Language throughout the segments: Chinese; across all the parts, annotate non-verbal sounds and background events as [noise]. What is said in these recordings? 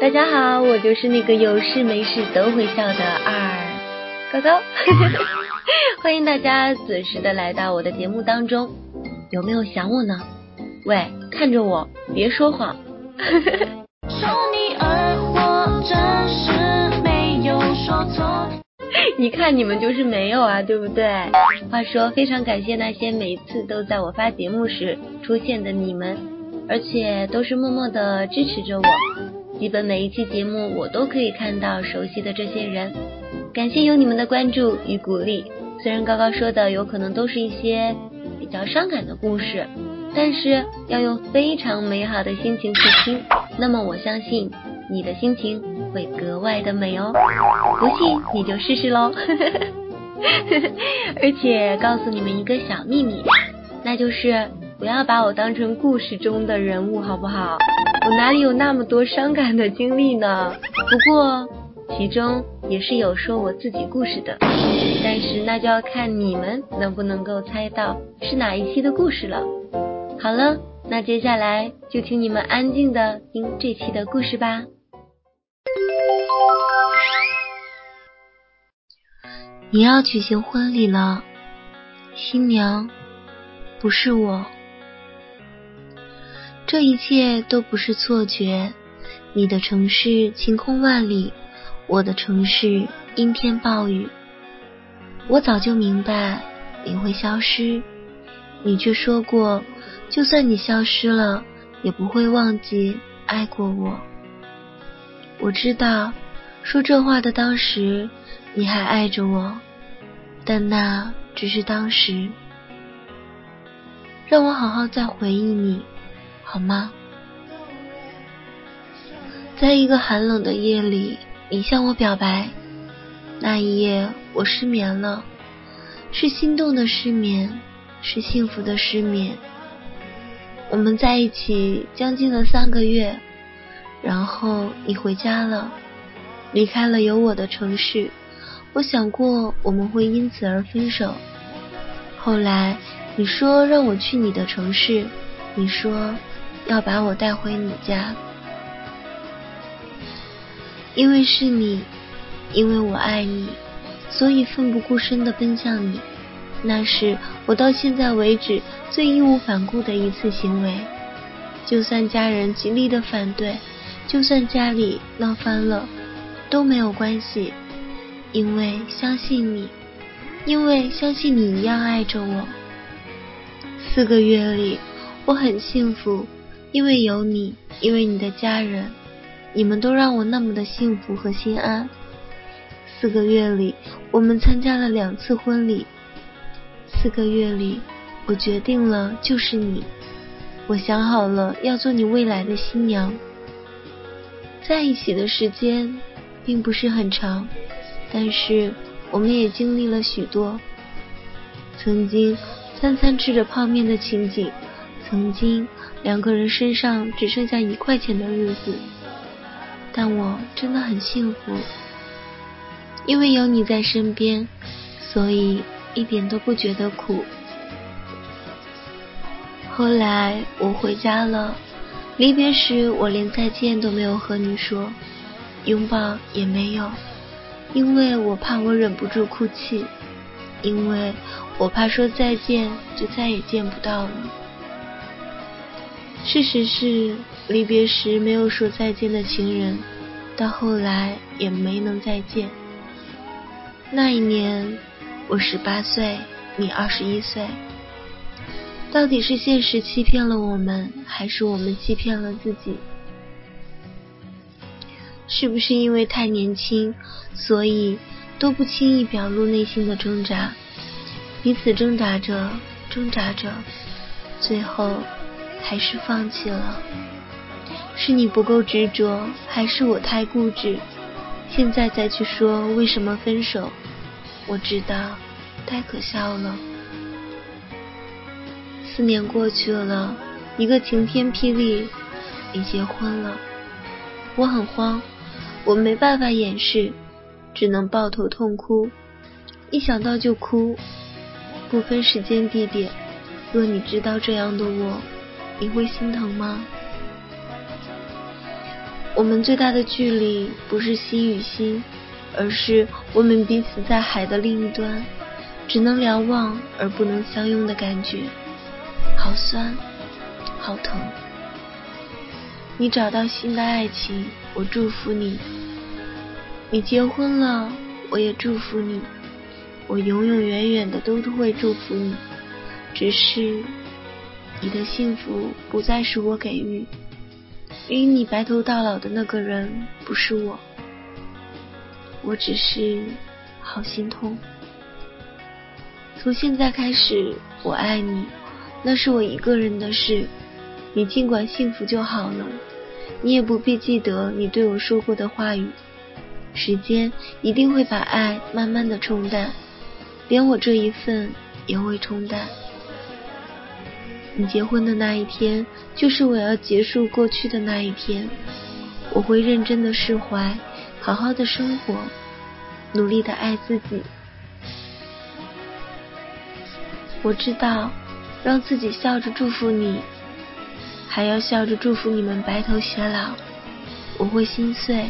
大家好，我就是那个有事没事都会笑的二高高，[laughs] 欢迎大家准时的来到我的节目当中，有没有想我呢？喂，看着我，别说谎。从 [laughs] 你而我真是没有说错一看你们就是没有啊，对不对？话说，非常感谢那些每次都在我发节目时出现的你们，而且都是默默的支持着我。基本每一期节目我都可以看到熟悉的这些人，感谢有你们的关注与鼓励。虽然高高说的有可能都是一些比较伤感的故事，但是要用非常美好的心情去听，那么我相信你的心情会格外的美哦。不信你就试试喽。[laughs] 而且告诉你们一个小秘密，那就是不要把我当成故事中的人物，好不好？我哪里有那么多伤感的经历呢？不过其中也是有说我自己故事的，但是那就要看你们能不能够猜到是哪一期的故事了。好了，那接下来就请你们安静的听这期的故事吧。你要举行婚礼了，新娘不是我。这一切都不是错觉。你的城市晴空万里，我的城市阴天暴雨。我早就明白你会消失，你却说过，就算你消失了，也不会忘记爱过我。我知道，说这话的当时，你还爱着我，但那只是当时。让我好好再回忆你。好吗？在一个寒冷的夜里，你向我表白。那一夜，我失眠了，是心动的失眠，是幸福的失眠。我们在一起将近了三个月，然后你回家了，离开了有我的城市。我想过我们会因此而分手。后来你说让我去你的城市，你说。要把我带回你家，因为是你，因为我爱你，所以奋不顾身的奔向你。那是我到现在为止最义无反顾的一次行为。就算家人极力的反对，就算家里闹翻了，都没有关系，因为相信你，因为相信你一样爱着我。四个月里，我很幸福。因为有你，因为你的家人，你们都让我那么的幸福和心安。四个月里，我们参加了两次婚礼。四个月里，我决定了就是你，我想好了要做你未来的新娘。在一起的时间并不是很长，但是我们也经历了许多。曾经餐餐吃着泡面的情景，曾经。两个人身上只剩下一块钱的日子，但我真的很幸福，因为有你在身边，所以一点都不觉得苦。后来我回家了，离别时我连再见都没有和你说，拥抱也没有，因为我怕我忍不住哭泣，因为我怕说再见就再也见不到了。事实是，离别时没有说再见的情人，到后来也没能再见。那一年，我十八岁，你二十一岁。到底是现实欺骗了我们，还是我们欺骗了自己？是不是因为太年轻，所以都不轻易表露内心的挣扎？彼此挣扎着，挣扎着，最后。还是放弃了，是你不够执着，还是我太固执？现在再去说为什么分手，我知道太可笑了。四年过去了，一个晴天霹雳，你结婚了，我很慌，我没办法掩饰，只能抱头痛哭，一想到就哭，不分时间地点。若你知道这样的我。你会心疼吗？我们最大的距离不是心与心，而是我们彼此在海的另一端，只能瞭望而不能相拥的感觉，好酸，好疼。你找到新的爱情，我祝福你；你结婚了，我也祝福你。我永永远远的都会祝福你，只是你的幸福不再是我给予。与你白头到老的那个人不是我，我只是好心痛。从现在开始，我爱你，那是我一个人的事，你尽管幸福就好了。你也不必记得你对我说过的话语，时间一定会把爱慢慢的冲淡，连我这一份也会冲淡。你结婚的那一天，就是我要结束过去的那一天。我会认真的释怀，好好的生活，努力的爱自己。我知道，让自己笑着祝福你。还要笑着祝福你们白头偕老，我会心碎，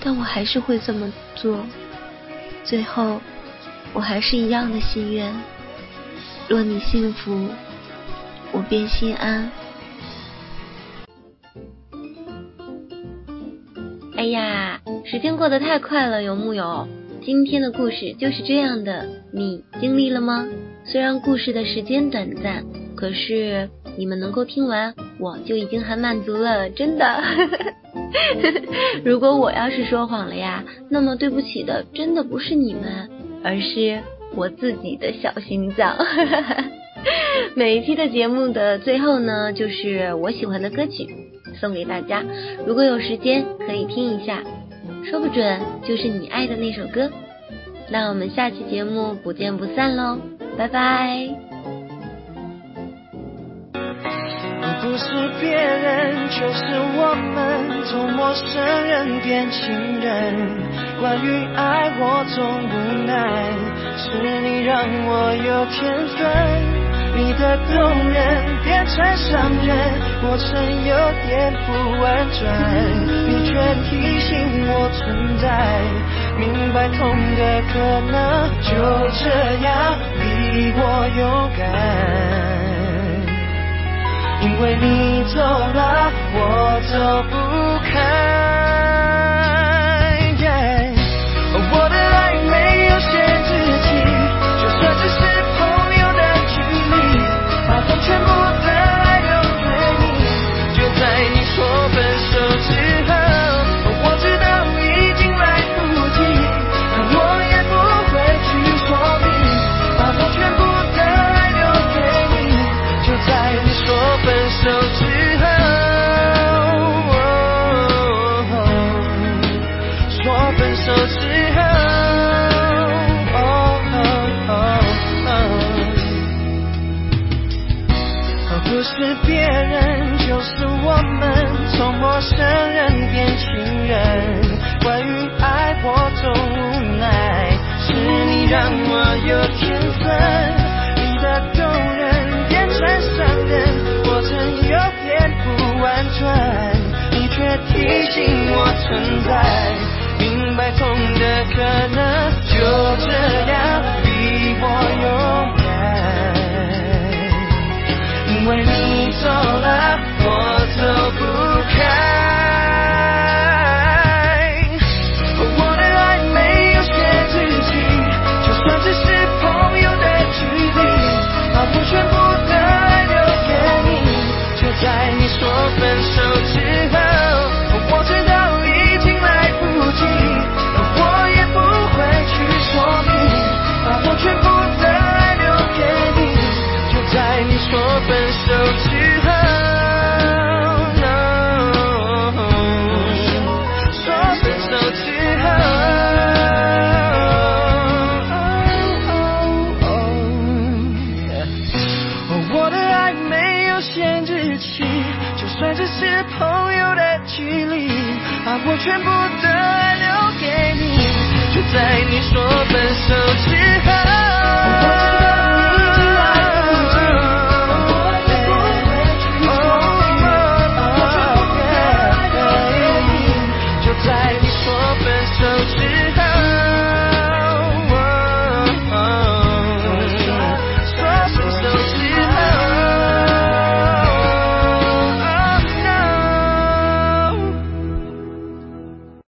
但我还是会这么做。最后，我还是一样的心愿：若你幸福，我便心安。哎呀，时间过得太快了，有木有？今天的故事就是这样的，你经历了吗？虽然故事的时间短暂，可是。你们能够听完，我就已经很满足了，真的。[laughs] 如果我要是说谎了呀，那么对不起的，真的不是你们，而是我自己的小心脏。[laughs] 每一期的节目的最后呢，就是我喜欢的歌曲送给大家，如果有时间可以听一下，说不准就是你爱的那首歌。那我们下期节目不见不散喽，拜拜。不是别人，就是我们，从陌生人变情人。关于爱，我总无奈，是你让我有天分。你的动人变成伤人，过程有点不婉转，你却提醒我存在，明白痛的可能，就这样比我勇敢。因为你走了，我走不开。反转，你却提醒我存在，明白痛的可能，就这样比我勇敢，因为你走见之期就算只是朋友的距离把我全部的爱留给你就在你说分手之后。